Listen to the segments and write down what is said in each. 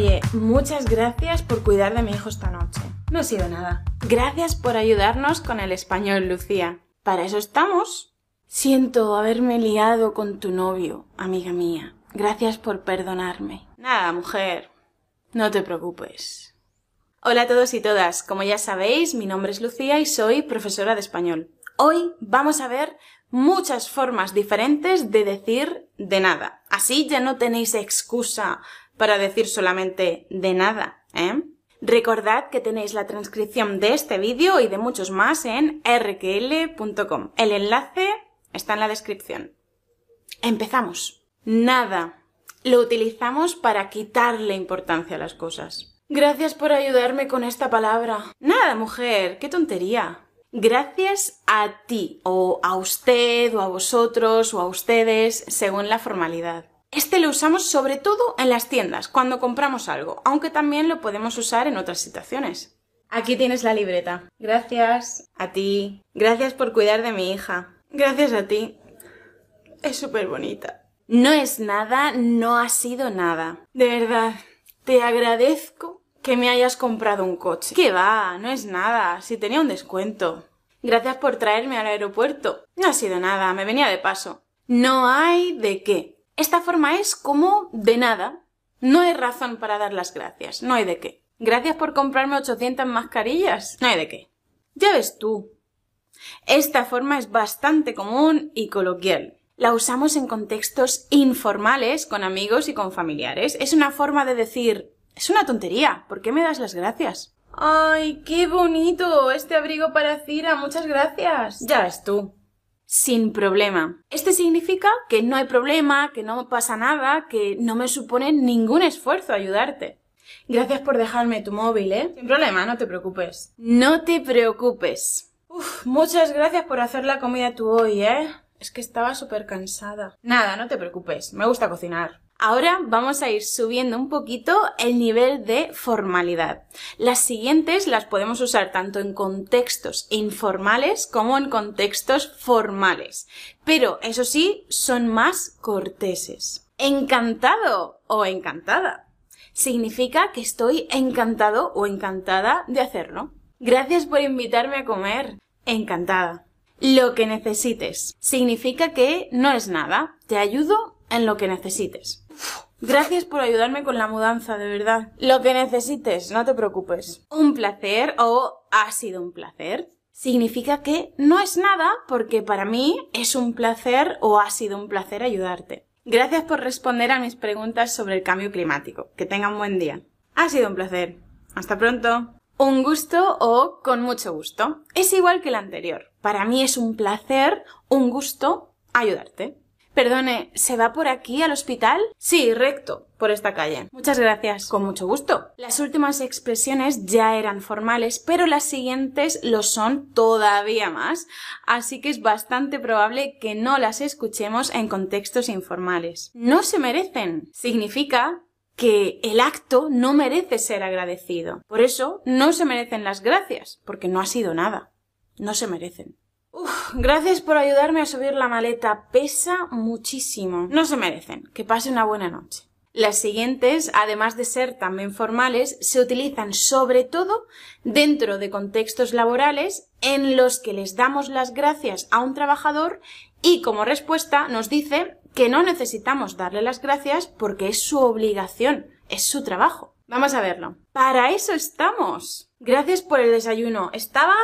Oye, muchas gracias por cuidar de mi hijo esta noche. No ha sido nada. Gracias por ayudarnos con el español, Lucía. Para eso estamos. Siento haberme liado con tu novio, amiga mía. Gracias por perdonarme. Nada, mujer. No te preocupes. Hola a todos y todas. Como ya sabéis, mi nombre es Lucía y soy profesora de español. Hoy vamos a ver muchas formas diferentes de decir de nada. Así ya no tenéis excusa para decir solamente de nada, ¿eh? Recordad que tenéis la transcripción de este vídeo y de muchos más en rql.com. El enlace está en la descripción. Empezamos. Nada. Lo utilizamos para quitarle importancia a las cosas. Gracias por ayudarme con esta palabra. Nada, mujer, qué tontería. Gracias a ti, o a usted, o a vosotros, o a ustedes, según la formalidad. Este lo usamos sobre todo en las tiendas, cuando compramos algo, aunque también lo podemos usar en otras situaciones. Aquí tienes la libreta. Gracias a ti. Gracias por cuidar de mi hija. Gracias a ti. Es súper bonita. No es nada, no ha sido nada. De verdad, te agradezco que me hayas comprado un coche. ¿Qué va? No es nada, si tenía un descuento. Gracias por traerme al aeropuerto. No ha sido nada, me venía de paso. No hay de qué. Esta forma es como de nada. No hay razón para dar las gracias. No hay de qué. Gracias por comprarme 800 mascarillas. No hay de qué. Ya ves tú. Esta forma es bastante común y coloquial. La usamos en contextos informales con amigos y con familiares. Es una forma de decir, es una tontería, ¿por qué me das las gracias? ¡Ay, qué bonito! Este abrigo para Cira, muchas gracias. Ya ves tú sin problema. Este significa que no hay problema, que no pasa nada, que no me supone ningún esfuerzo ayudarte. Gracias por dejarme tu móvil, ¿eh? Sin problema, no te preocupes. No te preocupes. Uf, muchas gracias por hacer la comida tú hoy, ¿eh? Es que estaba súper cansada. Nada, no te preocupes, me gusta cocinar. Ahora vamos a ir subiendo un poquito el nivel de formalidad. Las siguientes las podemos usar tanto en contextos informales como en contextos formales. Pero, eso sí, son más corteses. Encantado o encantada. Significa que estoy encantado o encantada de hacerlo. Gracias por invitarme a comer. Encantada. Lo que necesites. Significa que no es nada. Te ayudo en lo que necesites. Gracias por ayudarme con la mudanza, de verdad. Lo que necesites, no te preocupes. Un placer o ha sido un placer. Significa que no es nada porque para mí es un placer o ha sido un placer ayudarte. Gracias por responder a mis preguntas sobre el cambio climático. Que tenga un buen día. Ha sido un placer. Hasta pronto. Un gusto o con mucho gusto. Es igual que el anterior. Para mí es un placer, un gusto ayudarte. Perdone, ¿se va por aquí al hospital? Sí, recto, por esta calle. Muchas gracias. Con mucho gusto. Las últimas expresiones ya eran formales, pero las siguientes lo son todavía más, así que es bastante probable que no las escuchemos en contextos informales. No se merecen. Significa que el acto no merece ser agradecido. Por eso no se merecen las gracias, porque no ha sido nada. No se merecen. Gracias por ayudarme a subir la maleta. Pesa muchísimo. No se merecen. Que pase una buena noche. Las siguientes, además de ser también formales, se utilizan sobre todo dentro de contextos laborales en los que les damos las gracias a un trabajador y como respuesta nos dice que no necesitamos darle las gracias porque es su obligación, es su trabajo. Vamos a verlo. Para eso estamos. Gracias por el desayuno. Estaba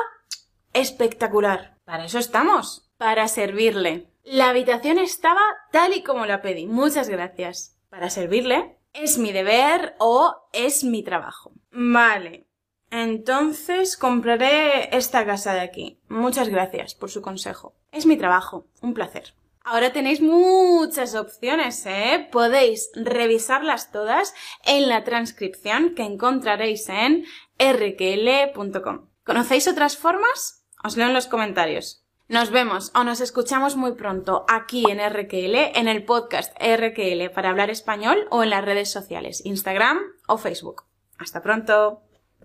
espectacular. Para eso estamos, para servirle. La habitación estaba tal y como la pedí. Muchas gracias. Para servirle. Es mi deber o es mi trabajo. Vale. Entonces compraré esta casa de aquí. Muchas gracias por su consejo. Es mi trabajo. Un placer. Ahora tenéis muchas opciones, ¿eh? Podéis revisarlas todas en la transcripción que encontraréis en rql.com. ¿Conocéis otras formas? Os leo en los comentarios. Nos vemos o nos escuchamos muy pronto aquí en RQL, en el podcast RQL para hablar español o en las redes sociales, Instagram o Facebook. Hasta pronto.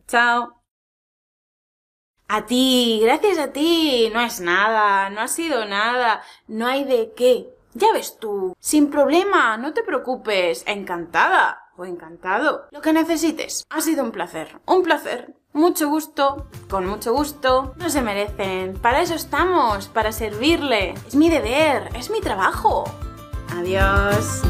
Chao. A ti, gracias a ti. No es nada, no ha sido nada, no hay de qué. Ya ves tú, sin problema, no te preocupes, encantada. o encantado. Lo que necesites. Ha sido un placer. Un placer. Mucho gusto, con mucho gusto, no se merecen. Para eso estamos, para servirle. Es mi deber, es mi trabajo. Adiós.